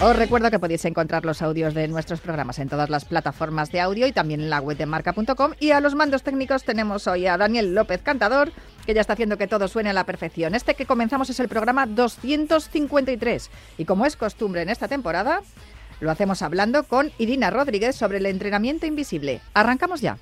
Os recuerdo que podéis encontrar los audios de nuestros programas en todas las plataformas de audio y también en la web de marca.com. Y a los mandos técnicos tenemos hoy a Daniel López Cantador, que ya está haciendo que todo suene a la perfección. Este que comenzamos es el programa 253. Y como es costumbre en esta temporada, lo hacemos hablando con Irina Rodríguez sobre el entrenamiento invisible. Arrancamos ya.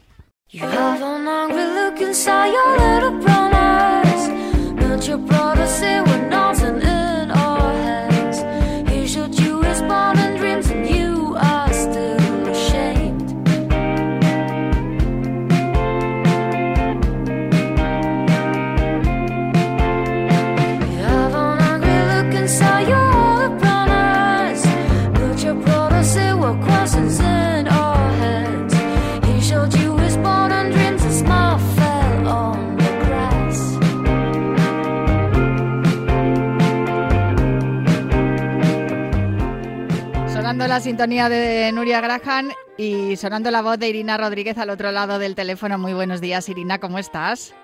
La sintonía de Nuria Graham y sonando la voz de Irina Rodríguez al otro lado del teléfono. Muy buenos días, Irina, ¿cómo estás?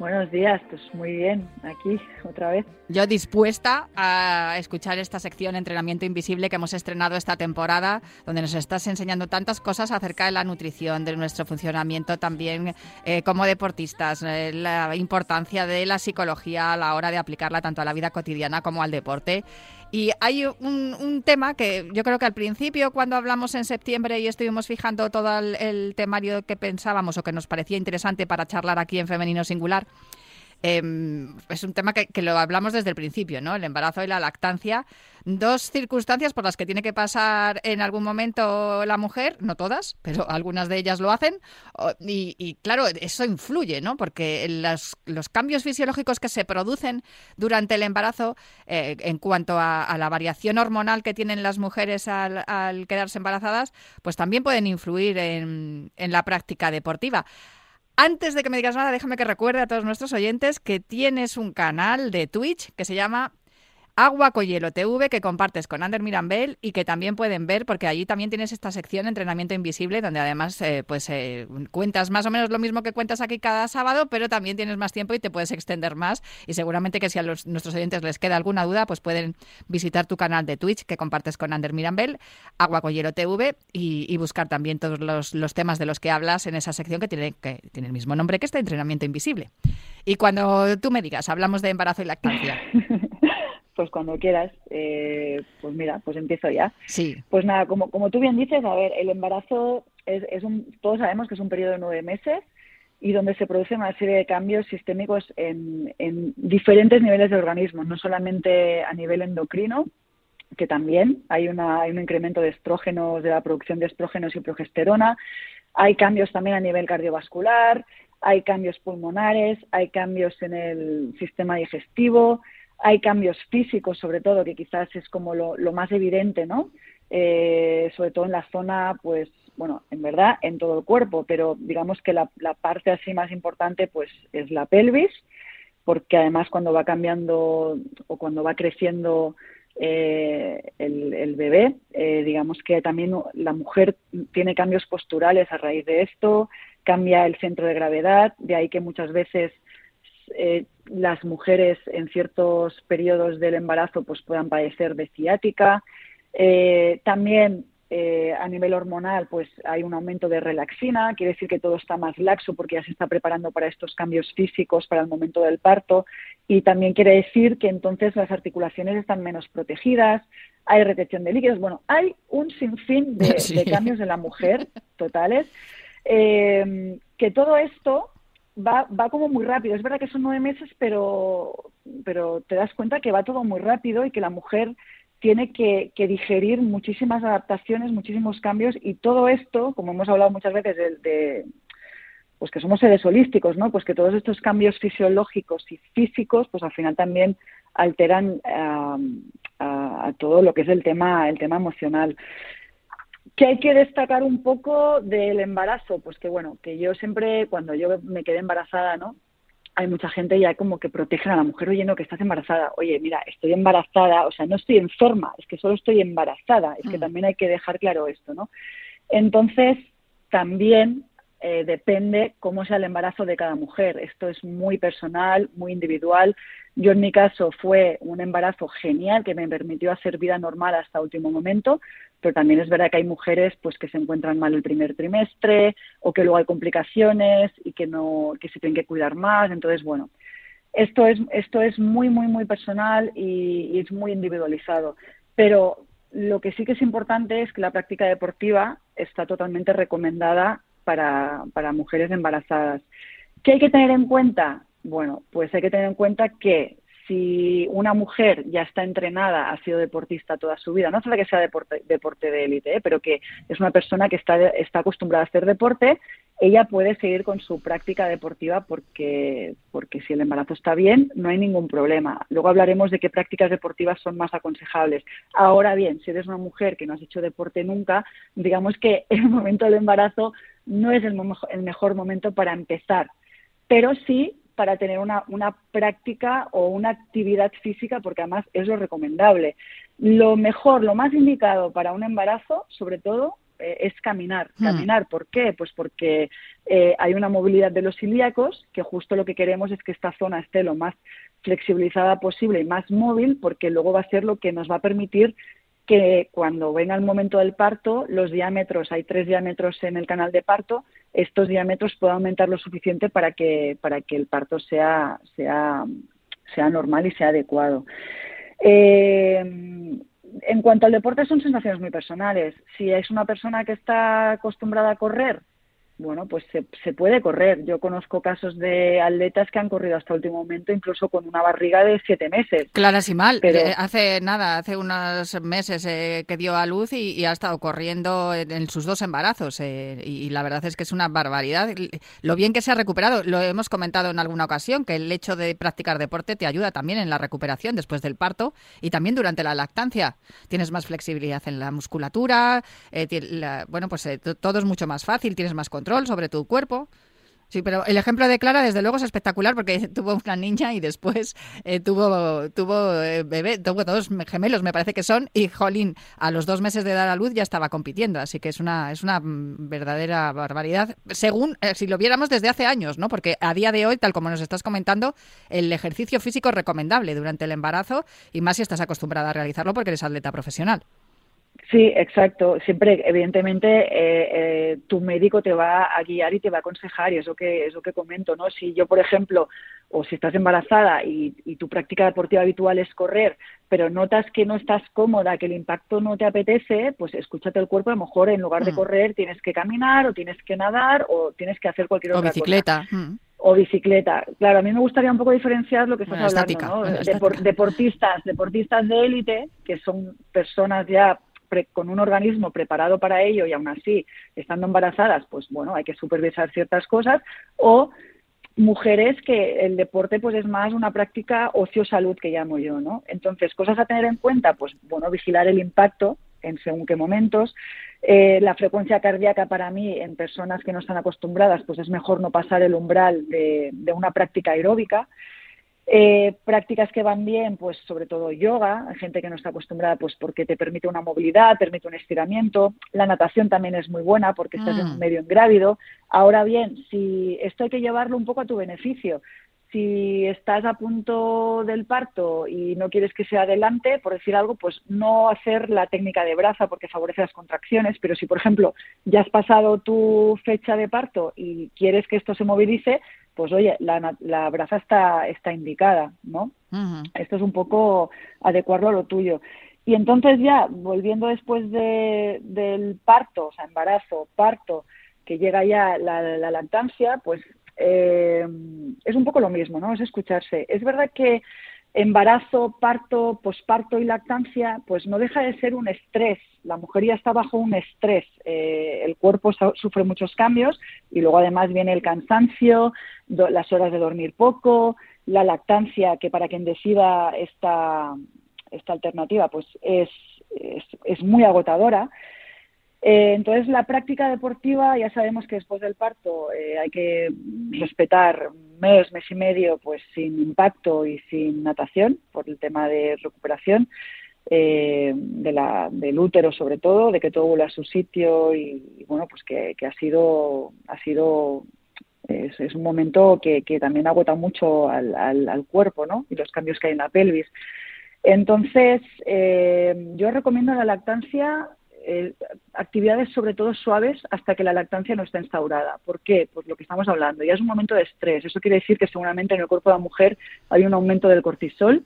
Buenos días, pues muy bien, aquí otra vez. Yo dispuesta a escuchar esta sección Entrenamiento Invisible que hemos estrenado esta temporada, donde nos estás enseñando tantas cosas acerca de la nutrición, de nuestro funcionamiento también eh, como deportistas, eh, la importancia de la psicología a la hora de aplicarla tanto a la vida cotidiana como al deporte. Y hay un, tema que yo creo que al principio, cuando hablamos en septiembre y estuvimos fijando todo el, temario que pensábamos o que nos parecía interesante para charlar aquí en Femenino Singular, em, es un tema que, lo hablamos desde el principio, ¿no? El embarazo y la lactancia dos circunstancias por las que tiene que pasar en algún momento la mujer, no todas, pero algunas de ellas lo hacen, y, claro, eso influye, ¿no? Porque los cambios fisiológicos que se producen durante el embarazo, eh, en cuanto a, la variación hormonal que tienen las mujeres al, quedarse embarazadas, pues también pueden influir en la práctica deportiva. Antes de que me digas nada, déjame que recuerde a todos nuestros oyentes que tienes un canal de Twitch que se llama Agua Coyelo TV que compartes con Ander Mirambel y que también pueden ver porque allí también tienes esta sección entrenamiento invisible donde además eh, pues eh, cuentas más o menos lo mismo que cuentas aquí cada sábado pero también tienes más tiempo y te puedes extender más. Y seguramente que si a los, nuestros oyentes les queda alguna duda pues pueden visitar tu canal de Twitch que compartes con Ander Mirambel Agua Coyelo TV y, buscar también todos los, los, temas de los que hablas en esa sección que tiene, que tiene el mismo nombre que este entrenamiento invisible. Y cuando tú me digas hablamos de embarazo y lactancia pues cuando quieras, eh, pues mira, pues empiezo ya. Sí. Pues nada, como, como tú bien dices, a ver, el embarazo es, es un, todos sabemos que es un periodo de nueve meses y donde se producen una serie de cambios sistémicos en, en diferentes niveles de organismo, no solamente a nivel endocrino, que también hay, una, hay un incremento de estrógenos, de la producción de estrógenos y progesterona, hay cambios también a nivel cardiovascular, hay cambios pulmonares, hay cambios en el sistema digestivo, hay cambios físicos, sobre todo, que quizás es como lo, más evidente, ¿no? Eh, sobre todo en la zona, pues, bueno, en verdad, en todo el cuerpo, pero digamos que la, parte así más importante, pues, es la pelvis, porque además cuando va cambiando o cuando va creciendo eh, el, bebé, eh, digamos que también la mujer tiene cambios posturales a raíz de esto, cambia el centro de gravedad, de ahí que muchas veces eh, las mujeres en ciertos periodos del embarazo pues puedan padecer de ciática. Eh, también eh, a nivel hormonal pues hay un aumento de relaxina, quiere decir que todo está más laxo porque ya se está preparando para estos cambios físicos para el momento del parto. Y también quiere decir que entonces las articulaciones están menos protegidas, hay retención de líquidos, bueno, hay un sinfín de, cambios de la mujer totales, que todo esto va, va como muy rápido. Es verdad que son nueve meses, pero, pero te das cuenta que va todo muy rápido y que la mujer tiene que, digerir muchísimas adaptaciones, muchísimos cambios y todo esto, como hemos hablado muchas veces de, pues que somos seres holísticos, ¿no? Pues que todos estos cambios fisiológicos y físicos, pues al final también alteran a, a, todo lo que es el tema, el tema emocional. ¿Qué hay que destacar un poco del embarazo? Pues que bueno, que yo siempre, cuando yo me quedé embarazada, ¿no? Hay mucha gente ya como que protegen a la mujer, oye, no, que estás embarazada. Oye, mira, estoy embarazada, o sea, no estoy enferma, es que solo estoy embarazada. Es que mm. también hay que dejar claro esto, ¿no? Entonces, también eh, depende cómo sea el embarazo de cada mujer. Esto es muy personal, muy individual. Yo en mi caso fue un embarazo genial que me permitió hacer vida normal hasta último momento, pero también es verdad que hay mujeres pues que se encuentran mal el primer trimestre o que luego hay complicaciones y que no que se tienen que cuidar más. Entonces, bueno, esto es esto es muy muy muy personal y, es muy individualizado. Pero lo que sí que es importante es que la práctica deportiva está totalmente recomendada para, para mujeres embarazadas. ¿Qué hay que tener en cuenta? Bueno, pues hay que tener en cuenta que si una mujer ya está entrenada, ha sido deportista toda su vida, no hace que sea deporte, deporte de élite, ¿eh? pero que es una persona que está, está acostumbrada a hacer deporte, ella puede seguir con su práctica deportiva porque, porque si el embarazo está bien, no hay ningún problema. Luego hablaremos de qué prácticas deportivas son más aconsejables. Ahora bien, si eres una mujer que no has hecho deporte nunca, digamos que el momento del embarazo no es el, el mejor momento para empezar, pero sí para tener una, una práctica o una actividad física, porque además es lo recomendable. Lo mejor, lo más indicado para un embarazo, sobre todo, eh, es caminar. Hmm. Caminar, ¿por qué? Pues porque eh, hay una movilidad de los ilíacos, que justo lo que queremos es que esta zona esté lo más flexibilizada posible y más móvil, porque luego va a ser lo que nos va a permitir que cuando venga el momento del parto, los diámetros, hay tres diámetros en el canal de parto, estos diámetros puedan aumentar lo suficiente para que, para que el parto sea, sea, sea normal y sea adecuado. Eh, en cuanto al deporte, son sensaciones muy personales. Si es una persona que está acostumbrada a correr, bueno, pues se, puede correr. Yo conozco casos de atletas que han corrido hasta el último momento, incluso con una barriga de siete meses. Claras y mal. Pero... Eh, hace nada, hace unos meses eh, que dio a luz y, ha estado corriendo en, sus dos embarazos. Eh, y, la verdad es que es una barbaridad. Lo bien que se ha recuperado, lo hemos comentado en alguna ocasión, que el hecho de practicar deporte te ayuda también en la recuperación después del parto y también durante la lactancia. Tienes más flexibilidad en la musculatura, bueno, pues todo es mucho más fácil, tienes más control sobre tu cuerpo. Sí, pero el ejemplo de Clara, desde luego, es espectacular porque tuvo una niña y después eh, tuvo, tuvo eh, bebé, tuvo dos gemelos, me parece que son, y Jolín, a los dos meses de dar a luz ya estaba compitiendo. Así que es una, es una mm, verdadera barbaridad, según eh, si lo viéramos desde hace años, ¿no? Porque a día de hoy, tal como nos estás comentando, el ejercicio físico es recomendable durante el embarazo y más si estás acostumbrada a realizarlo porque eres atleta profesional. Sí, exacto. Siempre, evidentemente, eh, eh, tu médico te va a guiar y te va a aconsejar, y eso que es lo que comento, ¿no? Si yo, por ejemplo, o si estás embarazada y, tu práctica deportiva habitual es correr, pero notas que no estás cómoda, que el impacto no te apetece, pues escúchate el cuerpo, a lo mejor en lugar de mm. correr tienes que caminar o tienes que nadar o tienes que hacer cualquier otra bicicleta. cosa. Mm. O bicicleta. Claro, a mí me gustaría un poco diferenciar lo que estás hablando, ¿no? deportistas, deportistas de élite, que son personas ya con un organismo preparado para ello y aún así estando embarazadas, pues bueno, hay que supervisar ciertas cosas o mujeres que el deporte pues es más una práctica ocio-salud que llamo yo, ¿no? Entonces, cosas a tener en cuenta, pues bueno, vigilar el impacto en según qué momentos. Eh, la frecuencia cardíaca para mí en personas que no están acostumbradas, pues es mejor no pasar el umbral de una práctica aeróbica. Eh, prácticas que van bien, pues sobre todo yoga, hay gente que no está acostumbrada, pues porque te permite una movilidad, permite un estiramiento. La natación también es muy buena porque estás en un mm. medio ingrávido. Ahora bien, si esto hay que llevarlo un poco a tu beneficio. Si estás a punto del parto y no quieres que sea adelante, por decir algo, pues no hacer la técnica de braza porque favorece las contracciones, pero si, por ejemplo, ya has pasado tu fecha de parto y quieres que esto se movilice, pues oye, la, la braza está, está indicada, ¿no? Esto es un poco adecuarlo a lo tuyo. Y entonces ya, volviendo después de, del parto, o sea, embarazo, parto, que llega ya la, lactancia, pues eh, es un poco lo mismo, ¿no? Es escucharse. Es verdad que embarazo, parto, posparto y lactancia, pues no deja de ser un estrés. La mujer ya está bajo un estrés. Eh, el cuerpo sufre muchos cambios y luego además viene el cansancio, las horas de dormir poco, la lactancia, que para quien decida esta, esta alternativa, pues es, es, muy agotadora. Eh, entonces, la práctica deportiva, ya sabemos que después del parto eh, hay que respetar mes, mes y medio, pues sin impacto y sin natación, por el tema de recuperación eh, de la, del útero, sobre todo, de que todo vuelva a su sitio y, bueno, pues que, ha sido, ha sido es, un momento que, que, también agota mucho al, al, cuerpo, ¿no? Y los cambios que hay en la pelvis. Entonces, eh, yo recomiendo la lactancia eh, actividades sobre todo suaves hasta que la lactancia no esté instaurada. ¿Por qué? Pues lo que estamos hablando, ya es un momento de estrés. Eso quiere decir que seguramente en el cuerpo de la mujer hay un aumento del cortisol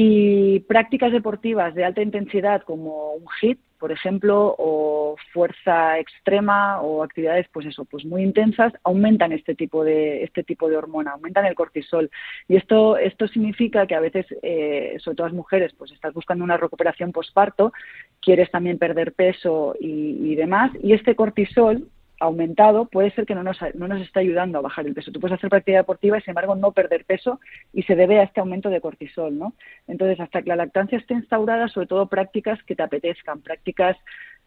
y prácticas deportivas de alta intensidad como un HIIT, por ejemplo, o fuerza extrema o actividades, pues eso, pues muy intensas, aumentan este tipo de este tipo de hormona, aumentan el cortisol. Y esto esto significa que a veces, eh, sobre todo las mujeres, pues estás buscando una recuperación postparto, quieres también perder peso y, y demás y este cortisol aumentado puede ser que no nos, no nos está ayudando a bajar el peso. Tú puedes hacer práctica deportiva y, sin embargo, no perder peso y se debe a este aumento de cortisol, ¿no? Entonces, hasta que la lactancia esté instaurada, sobre todo prácticas que te apetezcan, prácticas,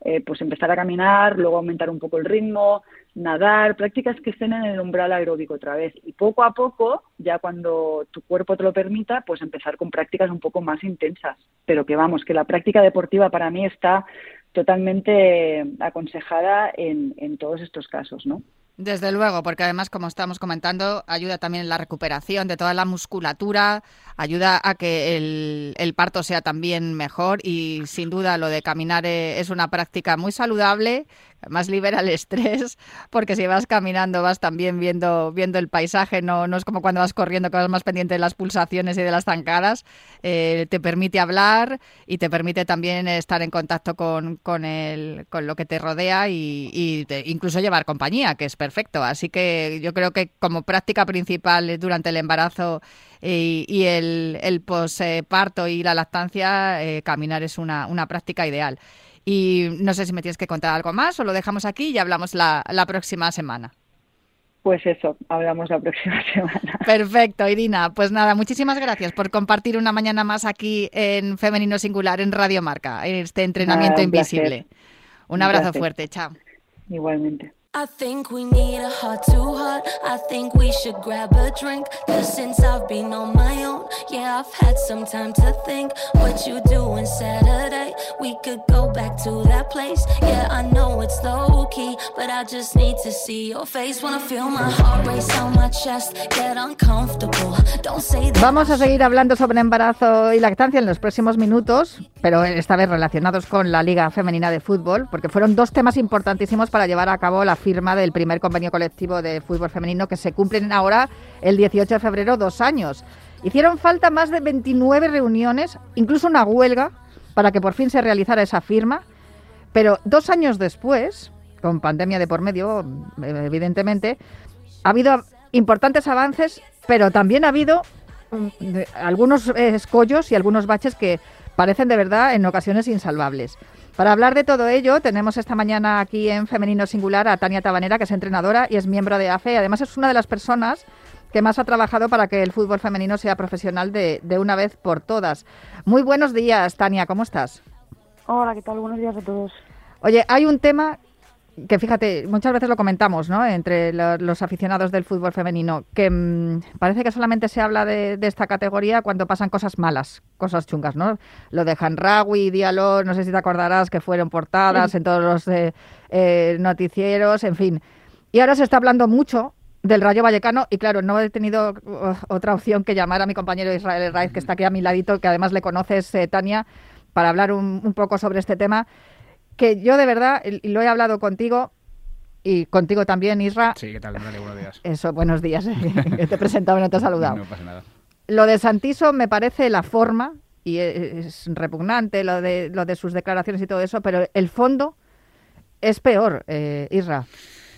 eh, pues empezar a caminar, luego aumentar un poco el ritmo, nadar, prácticas que estén en el umbral aeróbico otra vez. Y poco a poco, ya cuando tu cuerpo te lo permita, pues empezar con prácticas un poco más intensas. Pero que vamos, que la práctica deportiva para mí está totalmente aconsejada en, todos estos casos, ¿no? Desde luego, porque además, como estamos comentando, ayuda también en la recuperación de toda la musculatura, ayuda a que el, el, parto sea también mejor y sin duda lo de caminar eh, es una práctica muy saludable más libera el estrés, porque si vas caminando vas también viendo, viendo el paisaje, no, no es como cuando vas corriendo que vas más pendiente de las pulsaciones y de las zancadas, eh, te permite hablar y te permite también estar en contacto con, con, el, con lo que te rodea y, incluso llevar compañía, que es perfecto. Así que yo creo que como práctica principal durante el embarazo y, y el, el posparto y la lactancia, eh, caminar es una, una práctica ideal. Y no sé si me tienes que contar algo más o lo dejamos aquí y hablamos la, la próxima semana. Pues eso, hablamos la próxima semana. Perfecto, Irina. Pues nada, muchísimas gracias por compartir una mañana más aquí en Femenino Singular, en Radio Marca, en este entrenamiento invisible. Un abrazo fuerte, chao. Igualmente. I think we need a heart to heart. I think we should grab a drink. Cause since I've been on my own, yeah, I've had some time to think. What you doing Saturday? We could go back to that place. Yeah, I know it's low key, but I just need to see your face. Wanna feel my heart race on my chest, get uncomfortable. Don't say that. Vamos a seguir hablando sobre embarazo y lactancia en los próximos minutos, pero esta vez relacionados con la Liga Femenina de Fútbol, porque fueron dos temas importantísimos para llevar a cabo la firma del primer convenio colectivo de fútbol femenino que se cumplen ahora el 18 de febrero, dos años. Hicieron falta más de 29 reuniones, incluso una huelga, para que por fin se realizara esa firma. Pero dos años después, con pandemia de por medio, evidentemente, ha habido importantes avances, pero también ha habido mm, algunos escollos y algunos baches que parecen de verdad en ocasiones insalvables. Para hablar de todo ello, tenemos esta mañana aquí en Femenino Singular a Tania Tabanera, que es entrenadora y es miembro de AFE. Además, es una de las personas que más ha trabajado para que el fútbol femenino sea profesional de, de una vez por todas. Muy buenos días, Tania, ¿cómo estás? Hola, ¿qué tal? Buenos días a todos. Oye, hay un tema que fíjate, muchas veces lo comentamos, ¿no? Entre los aficionados del fútbol femenino, que mm, parece que solamente se habla de, esta categoría cuando pasan cosas malas, cosas chungas, ¿no? Lo de Hanrawi, Diallo, no sé si te acordarás que fueron portadas en todos los eh, eh, noticieros, en fin. Y ahora se está hablando mucho del Rayo Vallecano y claro, no he tenido uh, otra opción que llamar a mi compañero Israel Raiz, que está aquí a mi ladito, que además le conoces, eh, Tania, para hablar un poco sobre este tema que yo de verdad, y lo he hablado contigo, y contigo también, Isra. Sí, ¿qué tal? buenos días. Eso, buenos días. te he presentado y no te he saludado. No pasa nada. Lo de Santiso me parece la forma, y es repugnante lo de, lo de sus declaraciones y todo eso, pero el fondo es peor, eh, Isra.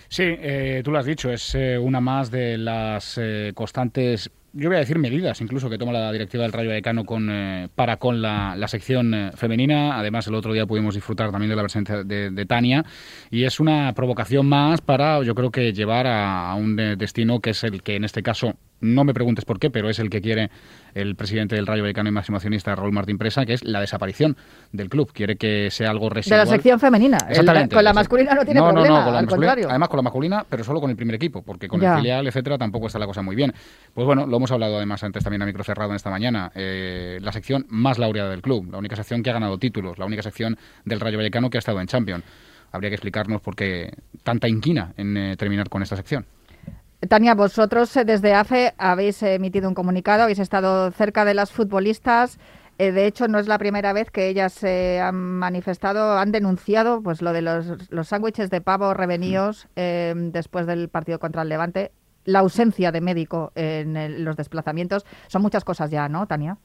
Sí, eh, tú lo has dicho, es eh, una más de las eh, constantes yo voy a decir medidas incluso que toma la directiva del Rayo Vallecano con, para con la, sección femenina. Además, el otro día pudimos disfrutar también de la presencia de, Tania y es una provocación más para, yo creo que llevar a un destino que es el que en este caso no me preguntes por qué, pero es el que quiere el presidente del Rayo Vallecano y máximo accionista Raúl Martín Presa, que es la desaparición del club. Quiere que sea algo residual. De la sección femenina. Exactamente. con la masculina no tiene problema, con al contrario. Además con la masculina, pero solo con el primer equipo, porque con el filial, etcétera, tampoco está la cosa muy bien. Pues bueno, lo hemos hablado además antes también a micro cerrado en esta mañana. Eh, la sección más laureada del club, la única sección que ha ganado títulos, la única sección del Rayo Vallecano que ha estado en Champions. Habría que explicarnos por qué tanta inquina en eh, terminar con esta sección. Tania, vosotros eh, desde AFE habéis emitido un comunicado, habéis estado cerca de las futbolistas. Eh, de hecho, no es la primera vez que ellas se han manifestado, han denunciado pues lo de los, sándwiches de pavo revenidos em, después del partido contra el Levante, la ausencia de médico en los desplazamientos. Son muchas cosas ya, ¿no, Tania?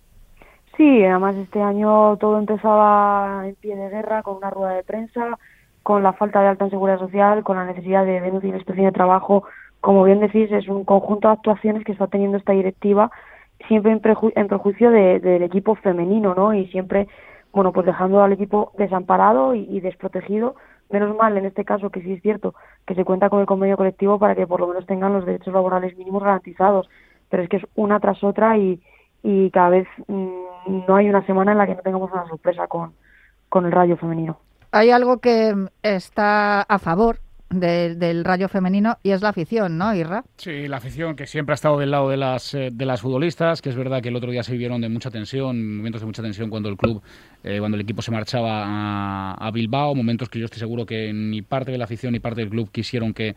Sí, además este año todo empezaba en pie de guerra con una rueda de prensa, con la falta de alta en seguridad social, con la necesidad de denuncia y inspección de trabajo como bien decís, es un conjunto de actuaciones que está teniendo esta directiva siempre en, en prejuicio del equipo femenino, ¿no? Y siempre, bueno, pues dejando al equipo desamparado y, desprotegido. Menos mal, en este caso, que sí es cierto que se cuenta con el convenio colectivo para que por lo menos tengan los derechos laborales mínimos garantizados. Pero es que es una tras otra y, cada vez mm, no hay una semana en la que no tengamos una sorpresa con, con el rayo femenino. Hay algo que está a favor del rayo femenino y es la afición, ¿no, Irra? Sí, la afición que siempre ha estado del lado de las, eh, de las futbolistas, que es verdad que el otro día se vivieron de mucha tensión, momentos de mucha tensión cuando el club, eh, cuando el equipo se marchaba a, Bilbao, momentos que yo estoy seguro que ni parte de la afición ni parte del club quisieron que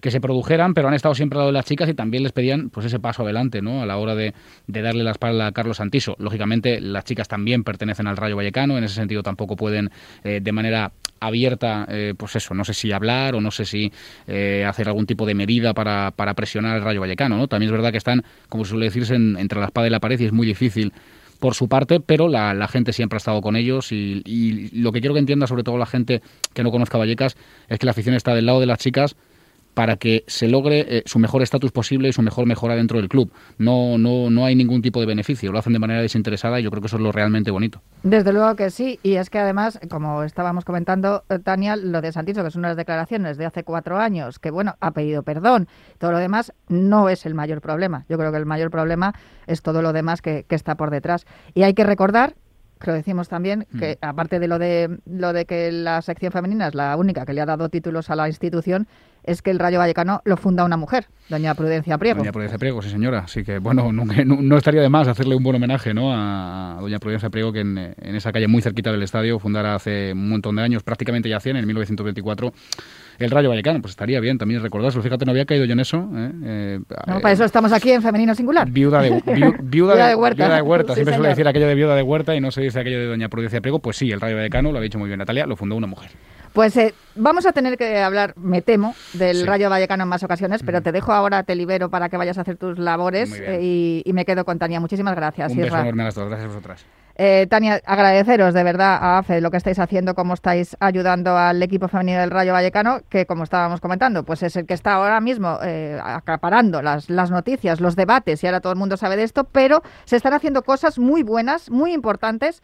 que se produjeran, pero han estado siempre al lado de las chicas y también les pedían pues ese paso adelante, ¿no? A la hora de, darle la espalda a Carlos Santiso. Lógicamente, las chicas también pertenecen al Rayo Vallecano, en ese sentido tampoco pueden eh, de manera abierta, eh, pues eso, no sé si hablar o no sé si eh, hacer algún tipo de medida para, para, presionar al Rayo Vallecano, ¿no? También es verdad que están, como suele decirse, entre la espada y la pared y es muy difícil por su parte, pero la, gente siempre ha estado con ellos y, y, lo que quiero que entienda sobre todo la gente que no conozca Vallecas es que la afición está del lado de las chicas para que se logre eh, su mejor estatus posible y su mejor mejora dentro del club. No, no, no hay ningún tipo de beneficio, lo hacen de manera desinteresada y yo creo que eso es lo realmente bonito. Desde luego que sí, y es que además, como estábamos comentando, eh, Tania, lo de Santiso, que son unas declaraciones de hace cuatro años, que bueno, ha pedido perdón, todo lo demás no es el mayor problema. Yo creo que el mayor problema es todo lo demás que, que está por detrás. Y hay que recordar lo decimos también, que mm. aparte de lo de lo de que la sección femenina es la única que le ha dado títulos a la institución, es que el Rayo Vallecano lo funda una mujer, doña Prudencia Priego. Doña Prudencia Priego, sí señora. Así que, bueno, no, estaría de más hacerle un buen homenaje ¿no? a doña Prudencia Priego, que en, esa calle muy cerquita del estadio fundara hace un montón de años, prácticamente ya 100, en 1924, el Rayo Vallecano. Pues estaría bien también recordárselo. Fíjate, no había caído yo en eso. ¿eh? Eh, no, para eso estamos aquí en Femenino Singular. Viuda de, viuda, de, Huerta. Viuda de Huerta. Siempre suele decir aquello de viuda de Huerta y no se dice aquello de doña Prudencia Priego. Pues sí, el Rayo Vallecano, lo ha dicho muy bien Natalia, lo fundó una mujer. Pues eh, vamos a tener que hablar, me temo, del Rayo Vallecano en más ocasiones, pero te dejo ahora, te libero para que vayas a hacer tus labores y, me quedo con Tania. Muchísimas gracias. Un beso enorme a las dos. Gracias a vosotras. Eh, Tania, agradeceros de verdad a AFE lo que estáis haciendo, cómo estáis ayudando al equipo femenino del Rayo Vallecano, que como estábamos comentando, pues es el que está ahora mismo eh, acaparando las, noticias, los debates, y ahora todo el mundo sabe de esto, pero se están haciendo cosas muy buenas, muy importantes.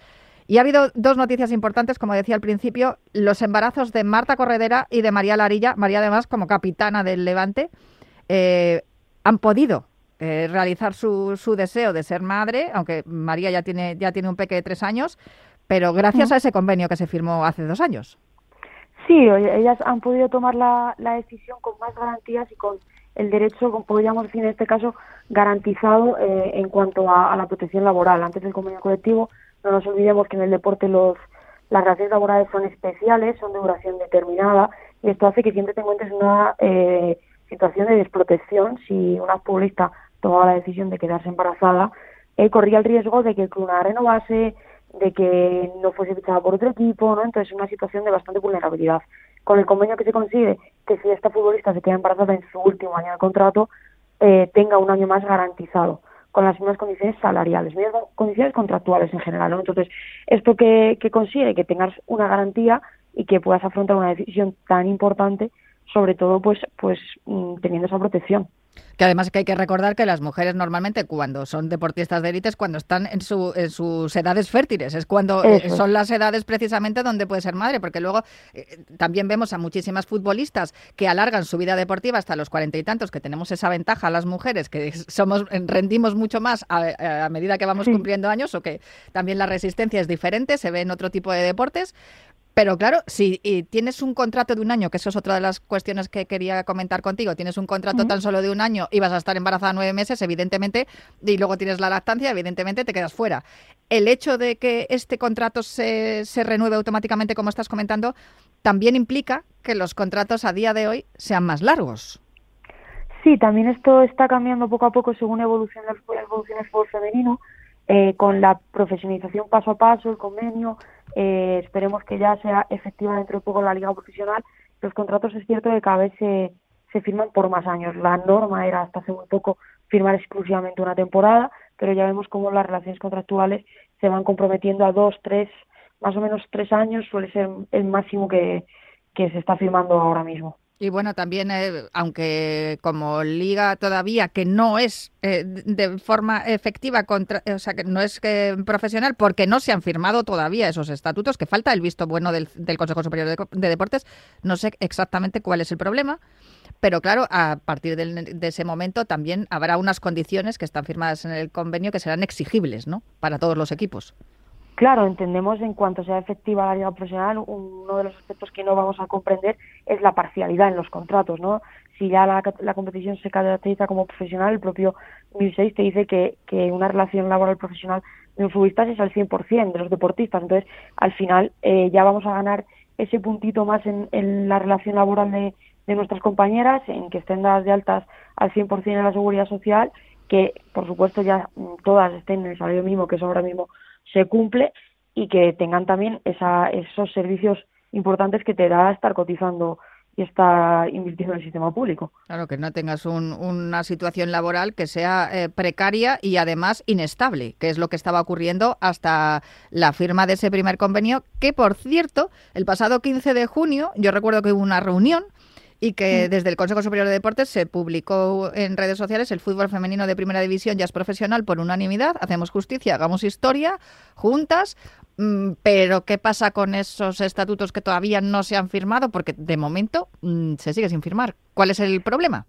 Y ha habido dos noticias importantes, como decía al principio, los embarazos de Marta Corredera y de María Larilla, María además como capitana del Levante, eh, han podido eh, realizar su, su, deseo de ser madre, aunque María ya tiene, ya tiene un peque de tres años, pero gracias a ese convenio que se firmó hace dos años. Sí, ellas han podido tomar la, la decisión con más garantías y con el derecho, podríamos decir en este caso, garantizado eh, en cuanto a, la protección laboral. Antes del convenio colectivo, no nos olvidemos que en el deporte los las relaciones laborales son especiales, son de duración determinada, y esto hace que siempre te encuentres en una eh, situación de desprotección si una futbolista tomaba la decisión de quedarse embarazada, eh, corría el riesgo de que el club no renovase, de que no fuese fichada por otro equipo, ¿no? Entonces, una situación de bastante vulnerabilidad. Con el convenio que se consigue, que si esta futbolista se queda embarazada en su último año de contrato, eh, tenga un año más garantizado, con las mismas condiciones salariales, mismas condiciones contractuales en general, ¿no? Entonces, esto que, que consigue que tengas una garantía y que puedas afrontar una decisión tan importante sobre todo pues, pues mm, teniendo esa protección. Que además que hay que recordar que las mujeres normalmente cuando son deportistas de élite es cuando están en, su, en sus edades fértiles, es cuando eh, son las edades precisamente donde puede ser madre, porque luego eh, también vemos a muchísimas futbolistas que alargan su vida deportiva hasta los cuarenta y tantos, que tenemos esa ventaja las mujeres, que somos rendimos mucho más a, medida que vamos cumpliendo años o que también la resistencia es diferente, se ve en otro tipo de deportes, pero claro, si tienes un contrato de un año, que eso es otra de las cuestiones que quería comentar contigo, tienes un contrato tan solo de un año y vas a estar embarazada nueve meses, evidentemente, y luego tienes la lactancia, evidentemente te quedas fuera. El hecho de que este contrato se, se renueve automáticamente, como estás comentando, también implica que los contratos a día de hoy sean más largos. Sí, también esto está cambiando poco a poco según evoluciona el, evoluciona el fútbol femenino, eh, con la profesionalización paso a paso, el convenio, eh, esperemos que ya sea efectiva dentro de poco la liga profesional. Los contratos es cierto que cada vez se, se firman por más años. La norma era hasta hace muy poco firmar exclusivamente una temporada, pero ya vemos cómo las relaciones contractuales se van comprometiendo a dos, tres, más o menos tres años, suele ser el máximo que, que se está firmando ahora mismo. Y bueno, también, eh, aunque como liga todavía, que no es eh, de forma efectiva, contra, o sea, que no es que profesional, porque no se han firmado todavía esos estatutos, que falta el visto bueno del, Consejo Superior de, Deportes, no sé exactamente cuál es el problema, pero claro, a partir de, ese momento también habrá unas condiciones que están firmadas en el convenio que serán exigibles, ¿no?, para todos los equipos. Claro, entendemos en cuanto sea efectiva la liga profesional, uno de los aspectos que no vamos a comprender es la parcialidad en los contratos, ¿no? Si ya la, competición se caracteriza como profesional, el propio 2006 te dice que, que una relación laboral profesional de un futbolista es al 100% de los deportistas. Entonces, al final eh, ya vamos a ganar ese puntito más en, en la relación laboral de, de nuestras compañeras, en que estén dadas de altas al 100% en la seguridad social, que por supuesto ya mm, todas estén en el salario mínimo, que es ahora mismo se cumple y que tengan también esa, esos servicios importantes que te da estar cotizando y estar invirtiendo en el sistema público. Claro, que no tengas una situación laboral que sea eh, precaria y además inestable, que es lo que estaba ocurriendo hasta la firma de ese primer convenio, que por cierto, el pasado 15 de junio, yo recuerdo que hubo una reunión y que desde el Consejo Superior de Deportes se publicó en redes sociales el fútbol femenino de primera división ya es profesional por unanimidad, hacemos justicia, hagamos historia juntas, mm, pero ¿qué pasa con esos estatutos que todavía no se han firmado? Porque de momento mm, se sigue sin firmar. ¿Cuál es el problema?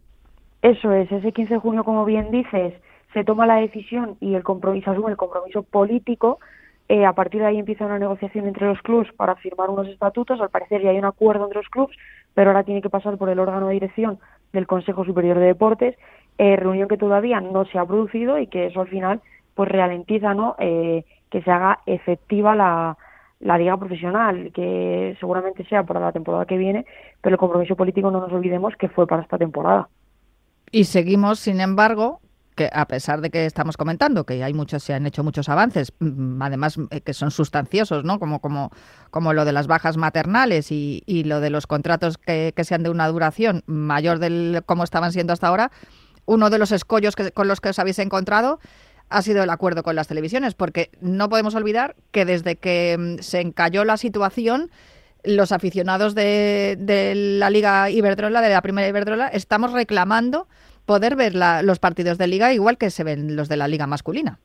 Eso es, ese 15 de junio, como bien dices, se toma la decisión y el compromiso asume el compromiso político. Eh, a partir de ahí empieza una negociación entre los clubes para firmar unos estatutos. Al parecer ya hay un acuerdo entre los clubes pero ahora tiene que pasar por el órgano de dirección del Consejo Superior de Deportes, eh, reunión que todavía no se ha producido y que eso al final pues ralentiza ¿no? Eh, que se haga efectiva la, la liga profesional, que seguramente sea para la temporada que viene, pero el compromiso político no nos olvidemos que fue para esta temporada. Y seguimos, sin embargo, que a pesar de que estamos comentando que hay muchos, se han hecho muchos avances, mm, además eh, que son sustanciosos, ¿no? Como, como, como lo de las bajas maternales y, y lo de los contratos que, que, sean de una duración mayor del como estaban siendo hasta ahora, uno de los escollos que, con los que os habéis encontrado ha sido el acuerdo con las televisiones, porque no podemos olvidar que desde que mm, se encalló la situación, los aficionados de, de la Liga Iberdrola, de la primera Iberdrola, estamos reclamando poder ver los partidos de liga igual que se ven los de la liga masculina.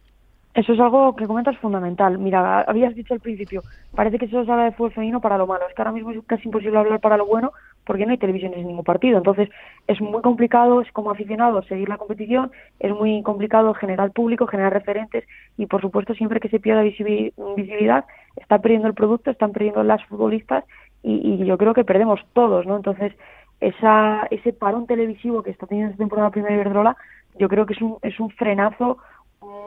Eso es algo que comentas fundamental. Mira, habías dicho al principio, parece que solo se habla de fútbol femenino para lo malo. Es que ahora mismo es casi imposible hablar para lo bueno porque no hay televisiones en ningún partido. Entonces, es muy complicado, es como aficionado, seguir la competición, es muy complicado generar público, generar referentes y, por supuesto, siempre que se pierda visibilidad, está perdiendo el producto, están perdiendo las futbolistas y, y yo creo que perdemos todos, ¿no? Entonces, esa, ese parón televisivo que está teniendo esta temporada primera Iberdrola, yo creo que es un, es un frenazo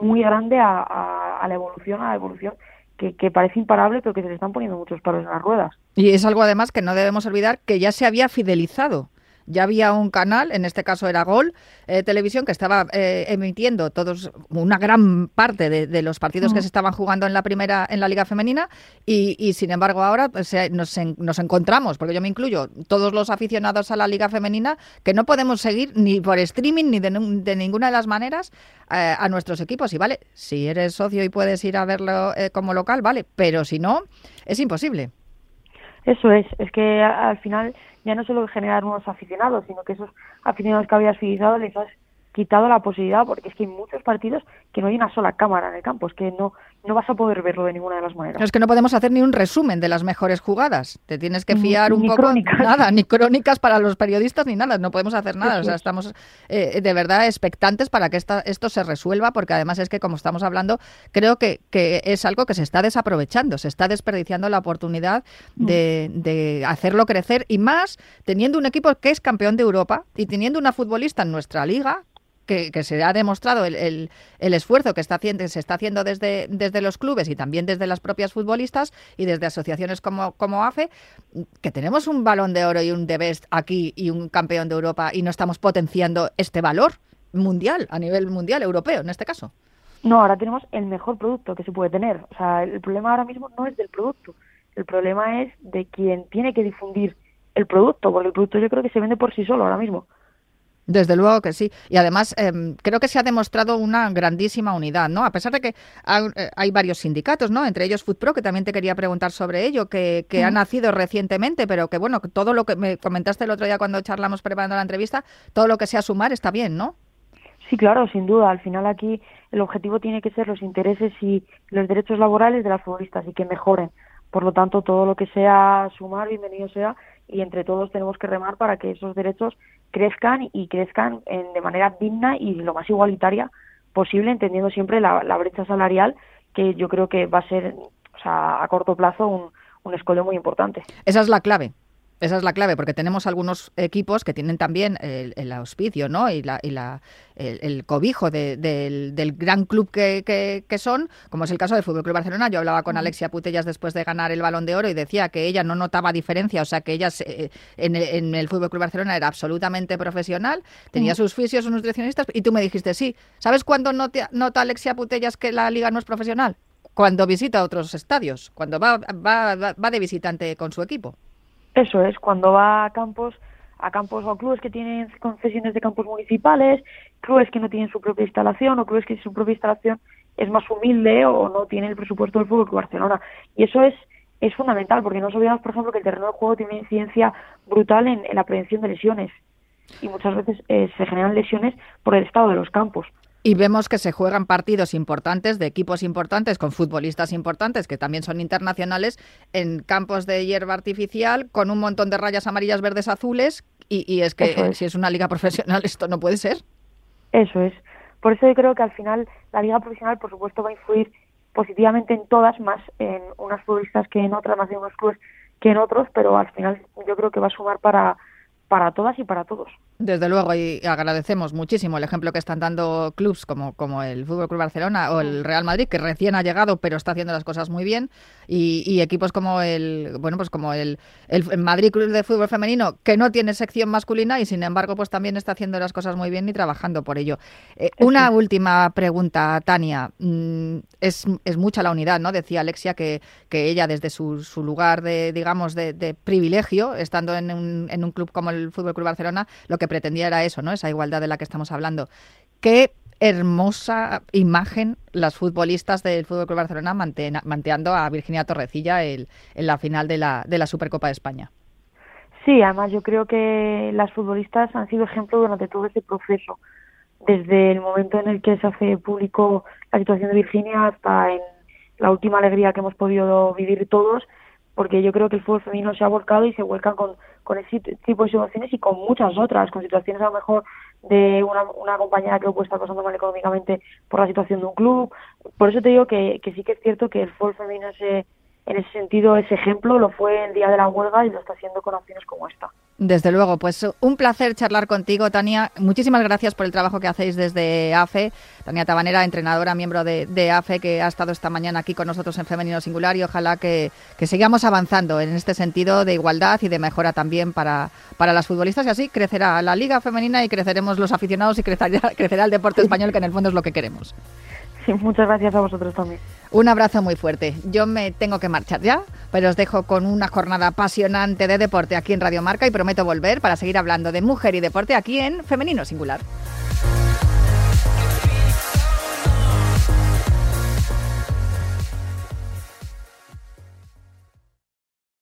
muy grande a, la evolución, a la evolución que, que, parece imparable, pero que se le están poniendo muchos palos en las ruedas. Y es algo además que no debemos olvidar que ya se había fidelizado ya había un canal, en este caso era Gol eh, Televisión, que estaba eh, emitiendo todos una gran parte de, los partidos que mm. se estaban jugando en la primera, en la Liga Femenina, y, sin embargo ahora pues, nos, nos, encontramos, porque yo me incluyo, todos los aficionados a la Liga Femenina, que no podemos seguir ni por streaming ni de, ninguna de las maneras eh, a nuestros equipos. Y vale, si eres socio y puedes ir a verlo como local, vale, pero si no, es imposible. Eso es, es que al final ya no solo generar nuevos aficionados, sino que esos aficionados que habías fidelizado les has quitado la posibilidad, porque es que hay muchos partidos que no hay una sola cámara en el campo, es que no, no vas a poder verlo de ninguna de las maneras. Es que no podemos hacer ni un resumen de las mejores jugadas, te tienes que fiar un poco. Crónicas. Nada, ni crónicas para los periodistas ni nada, no podemos hacer nada, o sea, estamos eh, de verdad expectantes para que esta, esto se resuelva, porque además es que como estamos hablando, creo que, que es algo que se está desaprovechando, se está desperdiciando la oportunidad mm. de, de hacerlo crecer y más teniendo un equipo que es campeón de Europa y teniendo una futbolista en nuestra liga que, se ha demostrado el, el, esfuerzo que está haciendo, se está haciendo desde, desde los clubes y también desde las propias futbolistas y desde asociaciones como, como AFE, que tenemos un balón de oro y un de best aquí y un campeón de Europa y no estamos potenciando este valor mundial, a nivel mundial, europeo en este caso. No, ahora tenemos el mejor producto que se puede tener. O sea, el problema ahora mismo no es del producto, el problema es de quien tiene que difundir el producto, porque el producto yo creo que se vende por sí solo ahora mismo. Desde luego que sí. Y además em, creo que se ha demostrado una grandísima unidad, ¿no? A pesar de que eh, hay, varios sindicatos, ¿no? Entre ellos FoodPro, que también te quería preguntar sobre ello, que, que ha nacido recientemente, pero que bueno, todo lo que me comentaste el otro día cuando charlamos preparando la entrevista, todo lo que sea sumar está bien, ¿no? Sí, claro, sin duda. Al final aquí el objetivo tiene que ser los intereses y los derechos laborales de las futbolistas y que mejoren. Por lo tanto, todo lo que sea sumar, bienvenido sea, y entre todos tenemos que remar para que esos derechos crezcan y crezcan en, de manera digna y lo más igualitaria posible, entendiendo siempre la, brecha salarial, que yo creo que va a ser o sea, a corto plazo un, un escollo muy importante. Esa es la clave. Esa es la clave, porque tenemos algunos equipos que tienen también el, auspicio ¿no? y, la, y la, el, cobijo del, del, gran club que, que, son, como es el caso del Fútbol Club Barcelona. Yo hablaba con Alexia Putellas después de ganar el Balón de Oro y decía que ella no notaba diferencia, o sea, que ella en, el, en el Fútbol Club Barcelona era absolutamente profesional, tenía sus fisios, sus nutricionistas, y tú me dijiste, sí, ¿sabes cuándo nota, nota Alexia Putellas que la liga no es profesional? Cuando visita otros estadios, cuando va, va, va de visitante con su equipo. Eso es, cuando va a campos, a campos o clubes que tienen concesiones de campos municipales, clubes que no tienen su propia instalación o clubes que su propia instalación es más humilde o no tiene el presupuesto del fútbol que Barcelona. Y eso es es fundamental porque no nos olvidamos, por ejemplo, que el terreno de juego tiene una incidencia brutal en, la prevención de lesiones y muchas veces eh, se generan lesiones por el estado de los campos. Y vemos que se juegan partidos importantes de equipos importantes con futbolistas importantes que también son internacionales en campos de hierba artificial con un montón de rayas amarillas, verdes, azules. Y, es que si es una liga profesional esto no puede ser. Eso es. Por eso yo creo que al final la liga profesional, por supuesto, va a influir positivamente en todas, más en unas futbolistas que en otras, más en unos clubes que en otros, pero al final yo creo que va a sumar para, para todas y para todos. Desde luego, y agradecemos muchísimo el ejemplo que están dando clubs como, como el Fútbol Club Barcelona o el Real Madrid, que recién ha llegado, pero está haciendo las cosas muy bien, y, equipos como el, bueno, pues como el, el, Madrid Club de Fútbol Femenino, que no tiene sección masculina y sin embargo, pues también está haciendo las cosas muy bien y trabajando por ello. Eh, una última pregunta, Tania. Mm, es, es, mucha la unidad, ¿no? Decía Alexia que, que ella desde su, su lugar de, digamos, de, de privilegio, estando en un, en un club como el Fútbol Club Barcelona, lo que pretendía era eso, ¿no? Esa igualdad de la que estamos hablando. Qué hermosa imagen las futbolistas del Fútbol Club Barcelona manteando a Virginia Torrecilla en la final de la, de la Supercopa de España. Sí, además yo creo que las futbolistas han sido ejemplo durante todo este proceso, desde el momento en el que se hace público la situación de Virginia hasta en la última alegría que hemos podido vivir todos, porque yo creo que el fútbol femenino se ha volcado y se vuelcan con con ese tipo de situaciones y con muchas otras, con situaciones a lo mejor de una, una compañera que puede estar pasando mal económicamente por la situación de un club. Por eso te digo que, que sí que es cierto que el fútbol femenino ese, en ese sentido, ese ejemplo lo fue el día de la huelga y lo está haciendo con acciones como esta. Desde luego, pues un placer charlar contigo, Tania. Muchísimas gracias por el trabajo que hacéis desde AFE. Tania Tabanera, entrenadora, miembro de, AFE, que ha estado esta mañana aquí con nosotros en Femenino Singular y ojalá que, sigamos avanzando en este sentido de igualdad y de mejora también para, para las futbolistas y así crecerá la liga femenina y creceremos los aficionados y crecerá, crecerá el deporte español, que en el fondo es lo que queremos. Sí, muchas gracias a vosotros también. Un abrazo muy fuerte. Yo me tengo que marchar ya, pero os dejo con una jornada apasionante de deporte aquí en Radio Marca y prometo volver para seguir hablando de mujer y deporte aquí en Femenino Singular.